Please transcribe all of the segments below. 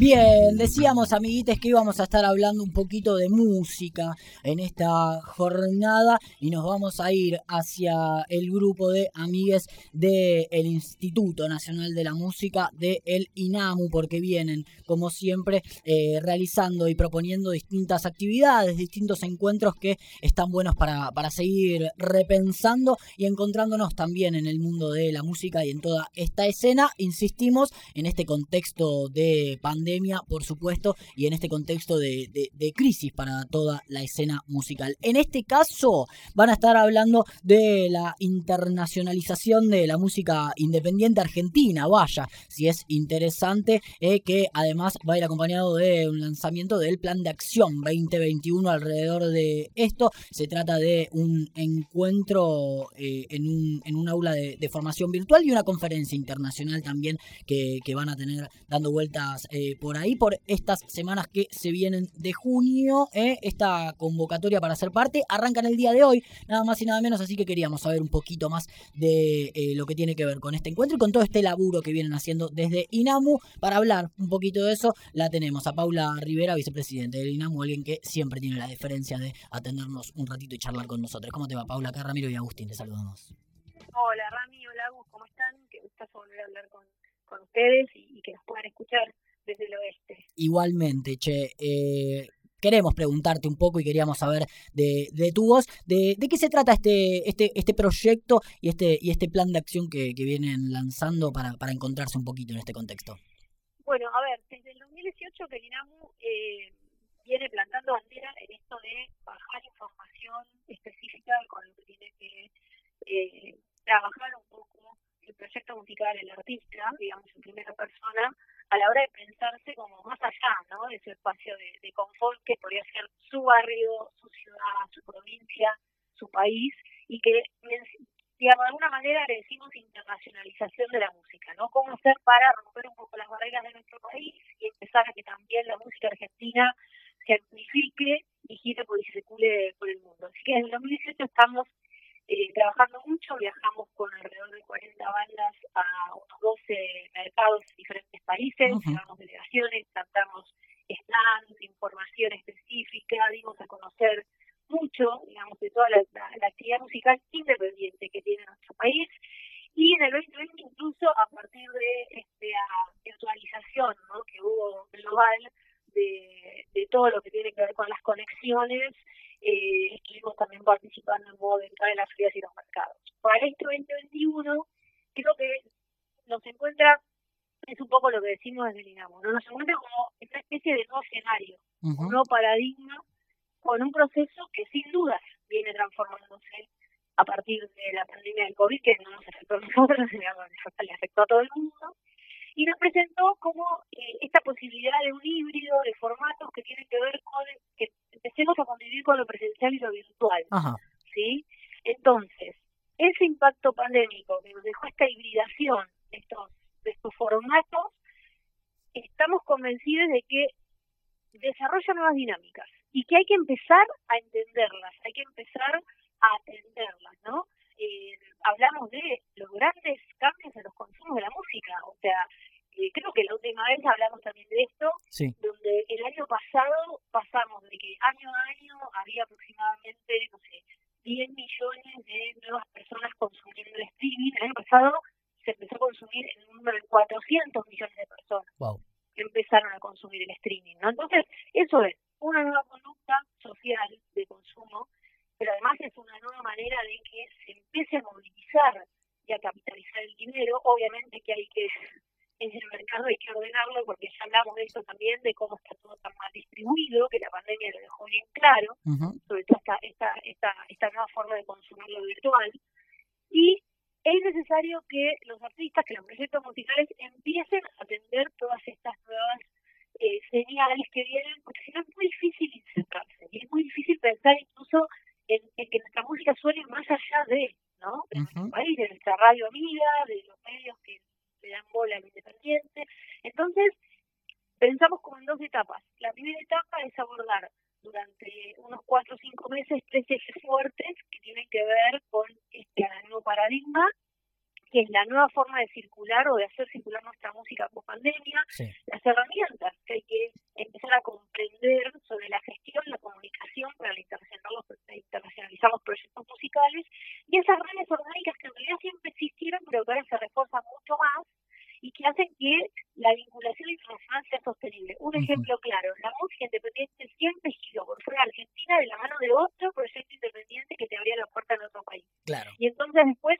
Bien, decíamos amiguites que íbamos a estar hablando un poquito de música en esta jornada y nos vamos a ir hacia el grupo de amigues del Instituto Nacional de la Música de el INAMU porque vienen como siempre eh, realizando y proponiendo distintas actividades, distintos encuentros que están buenos para, para seguir repensando y encontrándonos también en el mundo de la música y en toda esta escena, insistimos, en este contexto de pandemia por supuesto, y en este contexto de, crisis para toda la escena musical. En este caso, van a estar hablando de la internacionalización de la música independiente argentina. Vaya, si es interesante, eh, que además va a ir acompañado de un lanzamiento del plan de acción 2021 alrededor de esto. Se trata de un encuentro eh, en, un, en un aula de, formación virtual y una conferencia internacional también que, van a tener dando vueltas eh, por ahí, por estas semanas que se vienen de junio. ¿eh? Esta convocatoria para ser parte arranca en el día de hoy, nada más y nada menos, así que queríamos saber un poquito más de eh, lo que tiene que ver con este encuentro y con todo este laburo que vienen haciendo desde INAMU. Para hablar un poquito de eso, la tenemos a Paula Rivera, vicepresidente del INAMU, alguien que siempre tiene la diferencia de atendernos un ratito y charlar con nosotros. ¿Cómo te va, Paula? Acá Ramiro y Agustín, te saludamos. Hola, Rami, hola, Agus, ¿cómo están? Qué gusto volver a hablar con, ustedes y que nos puedan escuchar desde el oeste. Igualmente, che. Eh, queremos preguntarte un poco y queríamos saber de, de tu voz, de, de, qué se trata este, este, este proyecto y este, y este plan de acción que, que vienen lanzando para, para encontrarse un poquito en este contexto. Bueno, a ver, desde el 2018 que el INAMU eh, viene plantando bandera en esto de bajar información específica con lo que tiene que eh, trabajar un poco el proyecto musical del artista, digamos en primera persona, a la hora de pensarse como más allá ¿no? de ese espacio de, confort que podría ser su barrio, su ciudad, su provincia, su país, y que, digamos, de alguna manera le decimos internacionalización de la música, ¿no? Cómo hacer para romper un poco las barreras de nuestro país y empezar a que también la música argentina se amplifique y gire por y circule por el mundo. Así que en el 2018 estamos eh, trabajando mucho, viajamos con alrededor de 40 bandas a 12 mercados en diferentes países, llevamos delegaciones, tratamos stands, información específica, dimos a conocer mucho, digamos, de toda la, actividad musical independiente que tiene nuestro país. Y en el 2020 incluso a partir de esta virtualización ¿no? que hubo global de, de todo lo que tiene que ver con las conexiones, eh, estuvimos también participando modo de entrar en las ferias y los mercados. Para este 2021, creo que nos encuentra, es un poco lo que decimos desde el INAMO, ¿no? nos encuentra como una especie de nuevo escenario, un nuevo paradigma, con un proceso que sin dudas viene transformándose a partir de la pandemia del COVID, que no nos afectó a nosotros, le afectó a todo el mundo, y nos presentó como eh, esta posibilidad de un híbrido de formatos que tienen que ver con que empecemos a convivir con lo presencial y lo virtual. ¿Sí? Entonces, ese impacto pandémico que nos dejó esta hibridación de estos, de estos formatos, estamos convencidos de que desarrolla nuevas dinámicas y que hay que empezar a entenderlas, hay que empezar a atenderlas, ¿no? Eh, hablamos de los grandes cambios en los consumos de la música, o sea, eh, creo que la última vez hablamos también de esto, donde el año pasado pasamos de que año a año había aproximadamente, no 10 millones de nuevas personas consumiendo el streaming, el año pasado se empezó a consumir en un número de 400 millones de personas que empezaron a consumir el streaming, ¿no? Entonces, eso es una nueva conducta social de consumo pero además es una nueva manera de que se empiece a movilizar y a capitalizar el dinero. Obviamente que hay que, en el mercado hay que ordenarlo, porque ya hablamos de esto también, de cómo está todo tan mal distribuido, que la pandemia lo dejó bien claro, sobre todo esta, esta, esta, esta nueva forma de consumir lo virtual. Y es necesario que los artistas, que los proyectos musicales empiecen a atender todas estas nuevas eh, señales que vienen, porque si no es muy difícil insertarse, y es muy difícil pensar incluso en, que nuestra música suene más allá de, ¿no? De nuestro país, de nuestra radio amiga, de los medios que le dan bola al independiente. Entonces, pensamos como en dos etapas. La primera etapa es abordar durante unos cuatro o cinco meses tres ejes fuertes que tienen que ver con este nuevo paradigma, que es la nueva forma de circular o de hacer circular nuestra música post pandemia, sí. las herramientas que hay que empezar a comprender sobre la gestión, la comunicación para internacionalizar los proyectos musicales y esas redes orgánicas que en realidad siempre existieron pero que ahora se refuerzan mucho más y que hacen que la vinculación internacional sea sostenible. Un uh -huh. ejemplo claro, la música independiente siempre giró por fuera de Argentina de la mano de otro proyecto independiente que te abría la puerta en otro país. Claro. Y entonces después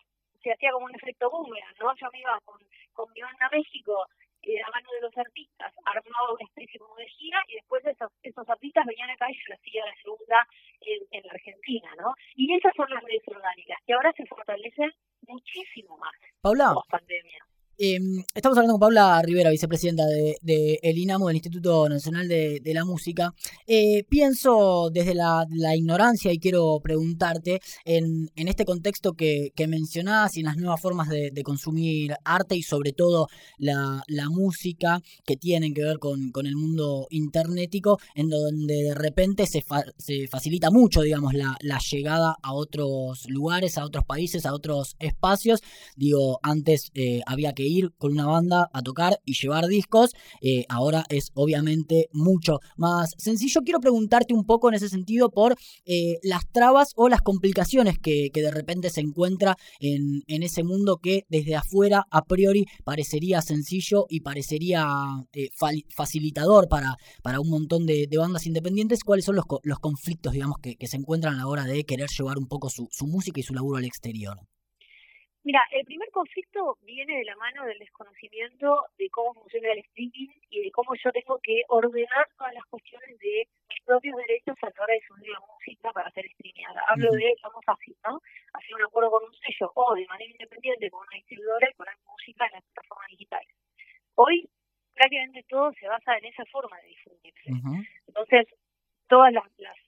hacía como un efecto boomerang, ¿no? Yo me iba con, con mi banda a México de la mano de los artistas, armaba una especie como de gira y después esos, esos artistas venían acá y yo hacía la segunda en, en la Argentina, ¿no? Y esas son las redes orgánicas, que ahora se fortalecen muchísimo más. Paula, Em, estamos hablando con Paula Rivera, vicepresidenta de, el INAMU, del Instituto Nacional de, la Música. Eh, pienso desde la, ignorancia y quiero preguntarte, en, este contexto que, que, mencionás y en las nuevas formas de, consumir arte y sobre todo la, música que tienen que ver con, el mundo internetico, en donde de repente se, se facilita mucho, digamos, la, llegada a otros lugares, a otros países, a otros espacios. Digo, antes eh, había que ir con una banda a tocar y llevar discos. Eh, ahora es obviamente mucho más sencillo. Quiero preguntarte un poco en ese sentido por eh, las trabas o las complicaciones que, de repente se encuentra en, en, ese mundo que desde afuera a priori parecería sencillo y parecería eh, facilitador para, para un montón de, bandas independientes. ¿Cuáles son los, los conflictos, digamos, que, se encuentran a la hora de querer llevar un poco su, su música y su laburo al exterior? Mira, el primer conflicto viene de la mano del desconocimiento de cómo funciona el streaming y de cómo yo tengo que ordenar todas las cuestiones de mis propios derechos a la hora de subir la música para ser streameada. Hablo de, vamos fácil, ¿no? Hacer un acuerdo con un sello o de manera independiente con una distribuidora y poner música en las plataformas digitales. Hoy prácticamente todo se basa en esa forma de difundirse. Entonces, todas las, los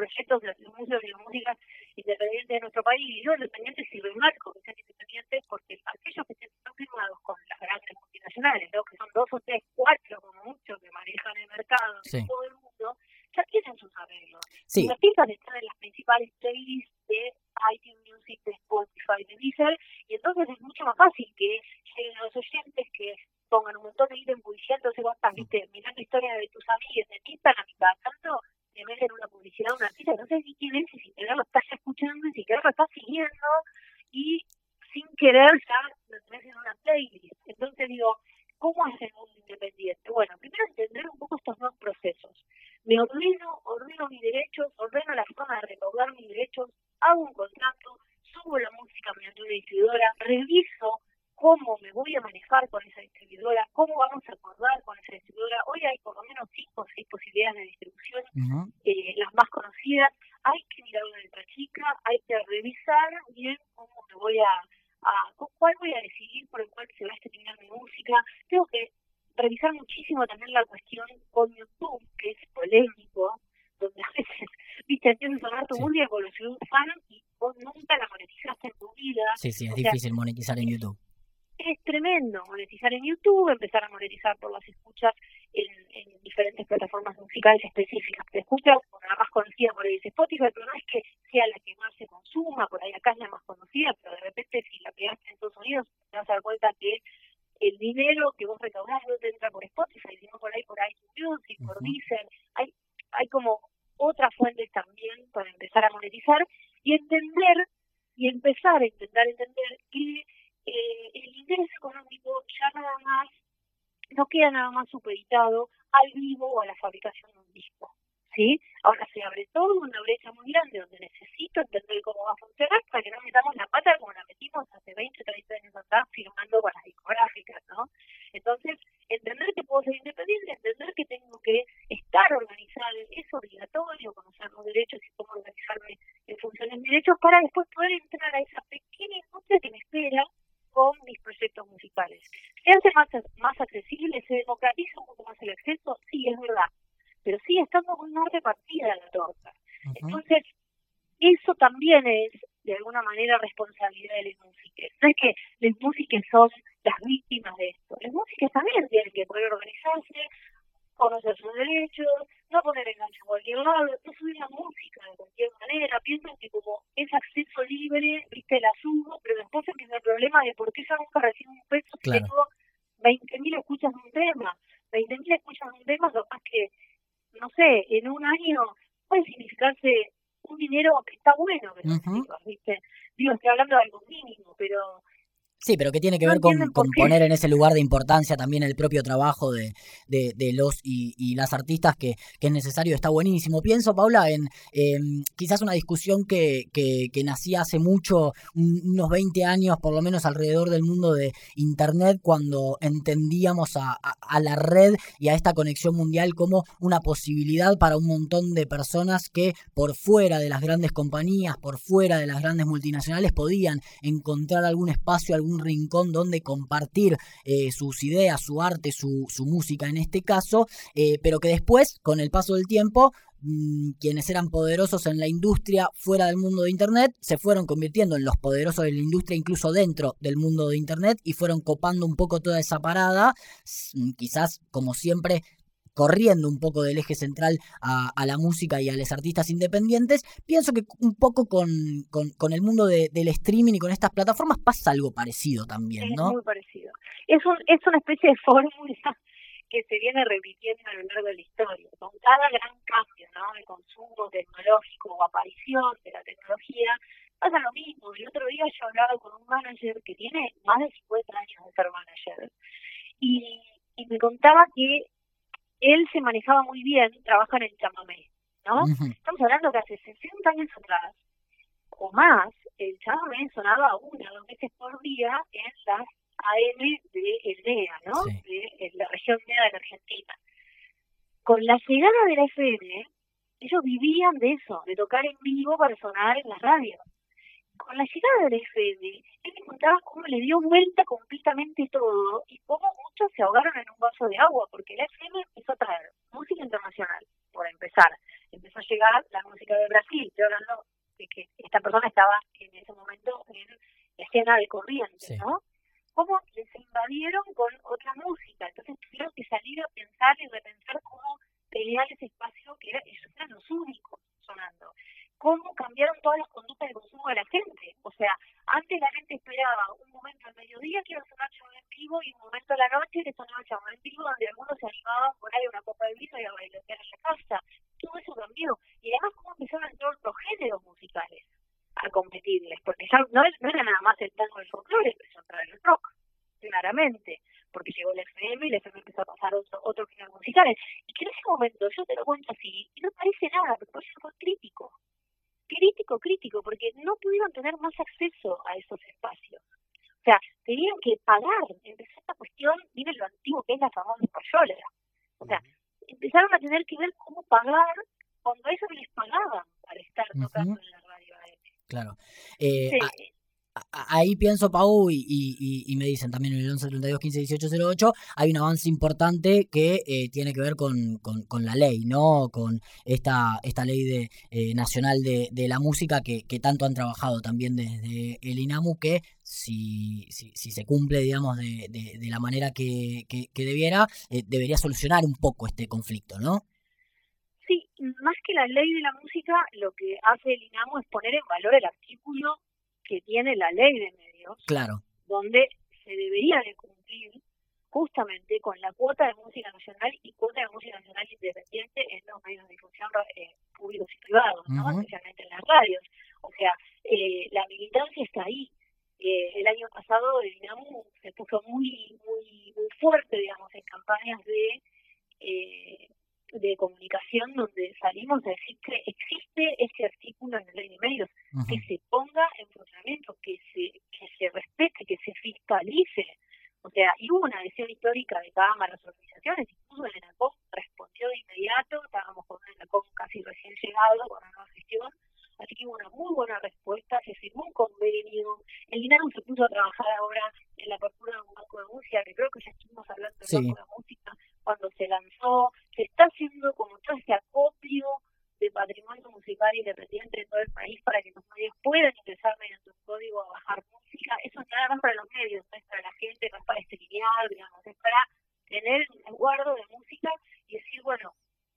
proyectos de los museos y la música independientes de nuestro país, y yo independientes y remarco que sean independientes porque aquellos que están firmados con las grandes multinacionales, ¿no? que son dos o tres, cuatro como mucho que manejan el mercado en todo el mundo, ya tienen sus arreglos. Sí. Los artistas están en las principales playlists de iTunes Music, de Spotify, de Deezer, y entonces es mucho más fácil que lleguen a los oyentes que pongan un montón de ítems publiciándose, vos estás, viste, mirando historia de tus amigos en Instagram y cada tanto te meten una publicidad de un artista no sé ni quién es, y sin querer lo estás escuchando, y sin querer lo estás siguiendo, y querer ya en una playlist. Entonces digo, ¿cómo el mundo independiente? Bueno, primero entender un poco estos dos procesos. Me ordeno, ordeno mis derechos, ordeno la forma de recaudar mis derechos, hago un contrato, subo la música mediante una distribuidora, reviso cómo me voy a manejar con esa distribuidora, cómo vamos a acordar con esa distribuidora. Hoy hay por lo menos cinco o seis posibilidades de distribución, eh, las más conocidas. Hay que mirar una letra chica, hay que revisar bien cómo me voy a, a cuál voy a decidir por el cual se va a terminar mi música. Tengo que revisar muchísimo también la cuestión con YouTube, que es polémico, donde a veces, viste, tu música con los fan y vos nunca la monetizaste en tu vida. Sí, sí, es difícil monetizar en YouTube es tremendo monetizar en YouTube, empezar a monetizar por las escuchas en, diferentes plataformas musicales específicas Te escuchas, la más conocida por ahí es Spotify, pero no es que sea la que más se consuma, por ahí acá es la más conocida, pero de repente si la pegaste en Estados Unidos te vas a dar cuenta que el dinero que vos recaudás no te entra por Spotify, sino por ahí por iTunes y por Deezer. Hay, hay como otras fuentes también para empezar a monetizar y entender y empezar a intentar entender que eh, el ingreso económico ya nada más, no queda nada más supeditado al vivo o a la fabricación de un disco. ¿Sí? Ahora se abre todo una brecha muy grande donde necesito entender cómo va a funcionar para que no metamos la pata como la metimos hace 20, 30 años atrás firmando con las discográficas, ¿no? Entonces, entender que puedo ser independiente, entender que tengo que estar organizado, es obligatorio conocer los derechos y cómo organizarme en función de mis derechos para después poder entrar a esa pequeña industria que me espera con mis proyectos musicales. ¿Se hace más, más accesible? ¿Se democratiza un poco más el acceso? Sí, es verdad. Pero sigue estando muy más repartida la torta. Entonces, eso también es, de alguna manera, responsabilidad de las músicas. No es que las músicas son las víctimas de esto. Las músicas también tienen que poder organizarse, conocer sus derechos, no poner enganche en cualquier lado, no subir la música de cualquier manera. Piensan que como es acceso libre, viste, la subo, pero después empieza el problema de por qué yo nunca recibo un peso si tengo 20.000 escuchas de un tema. 20.000 escuchas de un tema, capaz que, no sé, en un año puede significarse un dinero que está bueno que uh ¿viste? Digo, estoy hablando de algo mínimo, pero Sí, pero que tiene que ver con, poner en ese lugar de importancia también el propio trabajo de, de, los y, las artistas que, que, es necesario, está buenísimo. Pienso, Paula, en quizás una discusión que, que, que, nacía hace mucho, unos 20 años por lo menos alrededor del mundo de Internet, cuando entendíamos a, a, la red y a esta conexión mundial como una posibilidad para un montón de personas que por fuera de las grandes compañías, por fuera de las grandes multinacionales, podían encontrar algún espacio, algún un rincón donde compartir eh, sus ideas, su arte, su, su, música en este caso, eh, pero que después, con el paso del tiempo, mm, quienes eran poderosos en la industria fuera del mundo de Internet se fueron convirtiendo en los poderosos de la industria incluso dentro del mundo de Internet y fueron copando un poco toda esa parada, quizás como siempre corriendo un poco del eje central a, la música y a los artistas independientes, pienso que un poco con, con, el mundo del streaming y con estas plataformas pasa algo parecido también, ¿no? Es muy parecido. Es, un, es una especie de fórmula que se viene repitiendo a lo largo de la historia. Con cada gran cambio ¿no? de consumo tecnológico o aparición de la tecnología, pasa lo mismo. El otro día yo hablaba con un manager que tiene más de 50 años de ser manager y, y me contaba que él se manejaba muy bien, trabaja en el chamamé, ¿no? Estamos hablando que hace 60 años atrás, o más, el chamamé sonaba una o dos veces por día en las AM de ELDEA, ¿no? De la región media de la Argentina. Con la llegada de la FM, ellos vivían de eso, de tocar en vivo para sonar en las radios con la llegada del FM, él me contaba cómo le dio vuelta completamente todo y cómo muchos se ahogaron en un vaso de agua, porque el FM empezó a traer música internacional, por empezar. Empezó a llegar la música de Brasil, estoy hablando de que esta persona estaba en ese momento en la escena de corriente, ¿no? Cómo les invadieron con otra música. Entonces tuvieron que salir a pensar y repensar cómo pelear ese espacio que era, ellos eran los únicos sonando cómo cambiaron todas las conductas de consumo de la gente. O sea, antes la gente esperaba un momento al mediodía que iba a sonar chamán en vivo y un momento a la noche que sonaba chamán en vivo donde algunos se animaban por ahí una copa de vino y a bailar en la casa. Todo eso cambió. Y además cómo empezaron a entrar otros géneros musicales a competirles, porque ya no, era nada más el tango del folclore, empezó a entrar el rock, claramente porque llegó el FM y el FM empezó a pasar otro, otros géneros musicales. Y que en ese momento, yo te lo cuento así, y no parece nada, pero eso fue crítico crítico, crítico, porque no pudieron tener más acceso a esos espacios. O sea, tenían que pagar. Empezó esta cuestión, viene lo antiguo que es la famosa payola. O sea, empezaron a tener que ver cómo pagar cuando a ellos les pagaban para estar tocando en la radio Claro. Eh, ahí pienso, Pau, y, me dicen también en el 11 32 15 18 08, hay un avance importante que eh, tiene que ver con, con, la ley, ¿no? Con esta, esta ley de, eh, nacional de, de, la música que, que tanto han trabajado también desde el INAMU, que si, si, si se cumple, digamos, de, de, la manera que, que, debiera, eh, debería solucionar un poco este conflicto, ¿no? Sí, más que la ley de la música, lo que hace el INAMU es poner en valor el artículo que tiene la ley de medios, claro. donde se debería de cumplir justamente con la cuota de música nacional y cuota de música nacional independiente en los medios de difusión eh, públicos y privados, ¿no? especialmente en las radios. O sea, eh, la militancia está ahí. Eh, el año pasado el DINAMU se puso muy, muy, muy fuerte, digamos, en campañas de de comunicación donde salimos a decir que existe ese artículo en la ley de medios, que se ponga en funcionamiento, que se, que se respete, que se fiscalice. O sea, y hubo una adhesión histórica de cámaras, organizaciones, incluso el ENACOM respondió de inmediato, estábamos con el ENACOM casi recién llegado, con una nueva gestión, así que hubo una muy buena respuesta, se firmó un convenio, el INARU se puso a trabajar ahora en la apertura de un banco de música, que creo que ya estuvimos hablando del banco de música cuando se lanzó, se está haciendo como todo este acopio de patrimonio musical independiente de todo el país para que los medios puedan ingresar mediante un código a bajar música. Eso es nada más para los medios, no es para la gente, no es para lineal, digamos, es para tener un guardo de música y decir, bueno,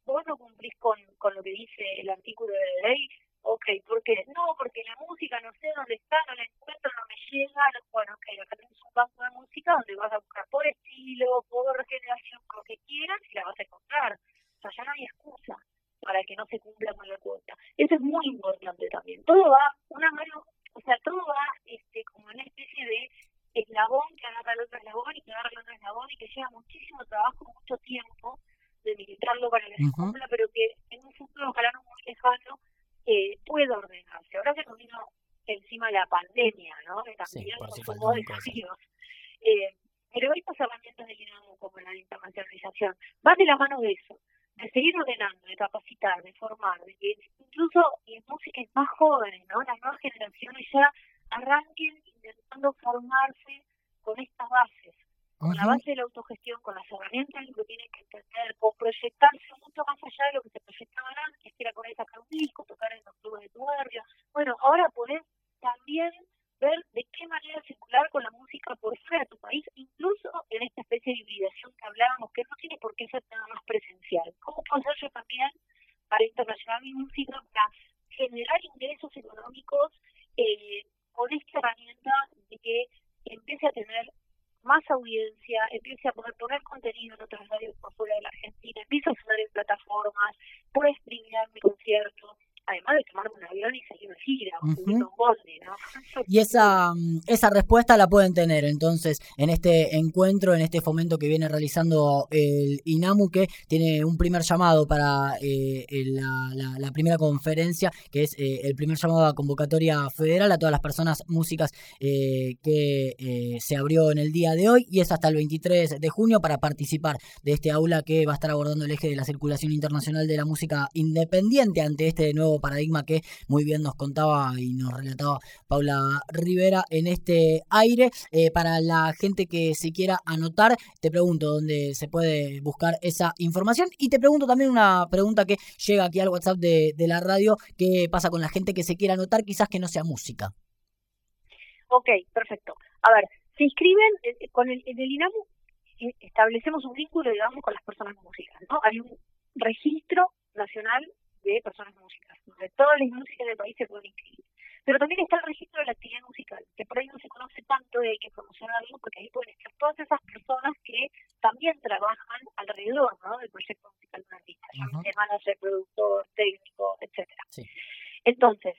vos no cumplís con, con lo que dice el artículo de la ley, ok, ¿por qué? No, porque la música no sé dónde está, no la encuentro, no me llega, bueno, ok, acá tenemos un banco de música donde vas a buscar por estilo, por generación, por lo que quieras y la vas a encontrar. O sea, ya no hay excusa para que no se cumpla con la cuota. Eso es muy importante también. Todo va, una mano, o sea, todo va este, como una especie de eslabón que agarra el otro eslabón y que agarra el otro eslabón y que lleva muchísimo trabajo, mucho tiempo de militarlo para que se cumpla, pero que en un futuro ojalá no muy lejano eh, pueda ordenarse. Ahora se nos vino encima la pandemia, Eh, pero estas herramientas de liderazgo como la internacionalización van de la mano de eso, de seguir ordenando, de capacitar, de formar, de que incluso en músicas más jóvenes, ¿no? Las nuevas generaciones ya arranquen intentando formarse con estas bases, con la base de la autogestión, con las herramientas que tienen que entender, con proyectarse mucho más allá de lo que se proyectaban antes, que era con sacar un disco, tocar en los clubes de tu barrio. Bueno, ahora podés también ver de qué manera circular con la música por fuera de tu país, incluso en esta especie de hibridación que hablábamos, que no tiene por qué ser nada más presencial. ¿Cómo puedo hacer yo también para internacionalizar mi música, para generar ingresos económicos eh, con esta herramienta de que empiece a tener más audiencia, empiece a poder poner contenido en otras radios por fuera de la Argentina, empiece a sonar en plataformas, puede streamear mi concierto, además de tomarme un avión y seguir de gira, o un bondi, ¿no? Y esa, mm, esa respuesta la pueden tener entonces en este encuentro, en este fomento que viene realizando el INAMU, que tiene un primer llamado para eh, la, la, primera conferencia, que es eh, el primer llamado a convocatoria federal a todas las personas músicas eh, que se abrió en el día de hoy y es hasta el 23 de junio para participar de este aula que va a estar abordando el eje de la circulación internacional de la música independiente ante este nuevo paradigma que muy bien nos contaba y nos relataba Paula Rivera en este aire. Eh, para la gente que se quiera anotar, te pregunto dónde se puede buscar esa información y te pregunto también una pregunta que llega aquí al WhatsApp de, la radio, ¿qué pasa con la gente que se quiera anotar, quizás que no sea música? Ok, perfecto. A ver, se inscriben eh, con el, en el INAMU, eh, establecemos un vínculo, digamos, con las personas músicas, ¿no? Hay un registro nacional de personas músicas, de todas las músicas del país se pueden inscribir. Pero también está el registro de la actividad musical, que por ahí no se conoce tanto y hay que promocionarlo, porque ahí pueden estar todas esas personas que también trabajan alrededor ¿no? del proyecto musical de un artista, uh manager, productor, técnico, etcétera. Entonces,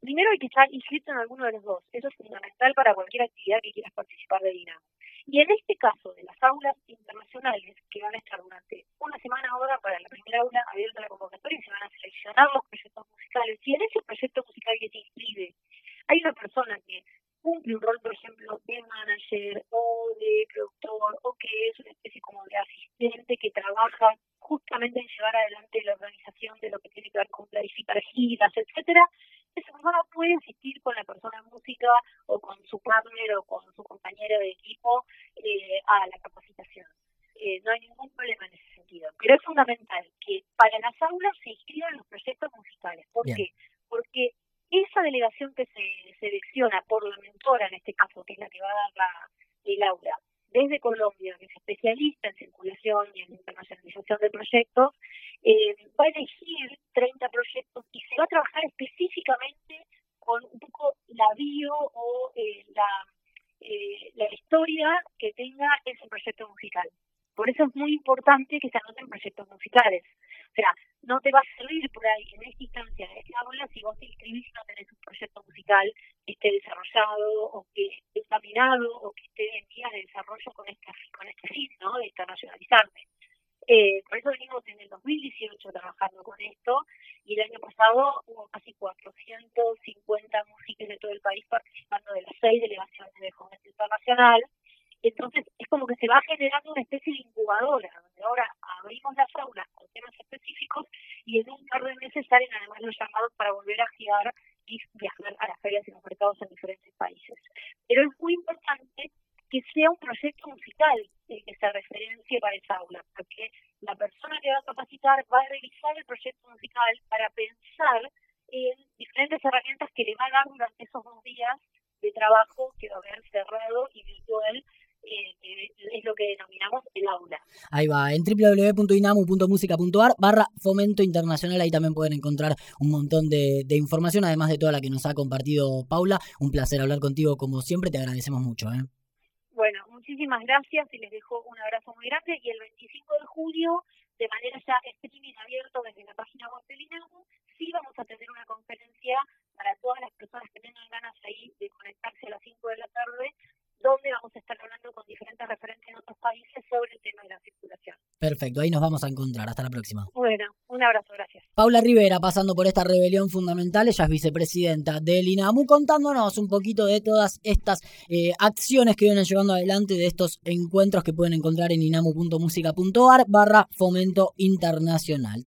primero hay que estar inscrito en alguno de los dos. Eso es fundamental para cualquier actividad que quieras participar de Dinamo. Y en este caso de las aulas internacionales, que van a estar durante una semana ahora para la primera aula abierta la convocatoria, se van a seleccionar los proyectos musicales. Y en ese proyecto musical que se inscribe, hay una persona que cumple un rol, por ejemplo, de manager o de productor o que es una especie como de asistente que trabaja justamente en llevar adelante la organización de lo que tiene que ver con planificar giras, etcétera, esa persona puede asistir con la persona música o con su partner o con su compañero de equipo eh, a la capacitación. Eh, no hay ningún problema en ese sentido. Pero es fundamental que para las aulas se inscriban los proyectos musicales. ¿Por qué? Porque esa delegación que se selecciona por la mentora, en este caso, que es la que va a dar la, el aula, desde Colombia, que es especialista en circulación y en internacionalización de proyectos, eh, va a elegir 30 proyectos y se va a trabajar específicamente con un poco la bio o eh, la, eh, la historia que tenga ese proyecto musical. Por eso es muy importante que se anoten proyectos musicales. O sea, no te va a servir por ahí en esta instancia, en esta aula, si vos te inscribís y no tenés un proyecto musical que esté desarrollado o que esté examinado o que esté en vías de desarrollo con, esta, con este fin, ¿no? De internacionalizarte. Eh, por eso venimos en el 2018 trabajando con esto y el año pasado hubo casi 450 músicos de todo el país participando de las seis delegaciones de Fomento Internacional entonces es como que se va generando una especie de incubadora, donde ahora abrimos las aulas con temas específicos y en un par de meses salen además los llamados para volver a girar y viajar a las ferias y los mercados en diferentes países. Pero es muy importante que sea un proyecto musical el que se referencie para esa aula, porque la persona que va a capacitar va a revisar el proyecto musical para pensar en diferentes herramientas que le va a dar durante esos dos días de trabajo que va a haber cerrado y virtual eh, es lo que denominamos el aula. Ahí va, en www.inamu.musica.ar barra fomento internacional, ahí también pueden encontrar un montón de, información, además de toda la que nos ha compartido Paula. Un placer hablar contigo como siempre, te agradecemos mucho. ¿eh? Muchísimas gracias y les dejo un abrazo muy grande y el 25 de julio, de manera ya streaming abierto desde la página web del INAMU, sí vamos a tener una conferencia para todas las personas que tengan ganas ahí de conectarse a las 5 de la tarde donde vamos a estar hablando con diferentes referentes de otros países sobre el tema de la circulación. Perfecto, ahí nos vamos a encontrar. Hasta la próxima. Bueno, un abrazo, gracias. Paula Rivera, pasando por esta rebelión fundamental, ella es vicepresidenta del INAMU, contándonos un poquito de todas estas eh, acciones que vienen llevando adelante de estos encuentros que pueden encontrar en inamu.musica.ar barra fomento internacional.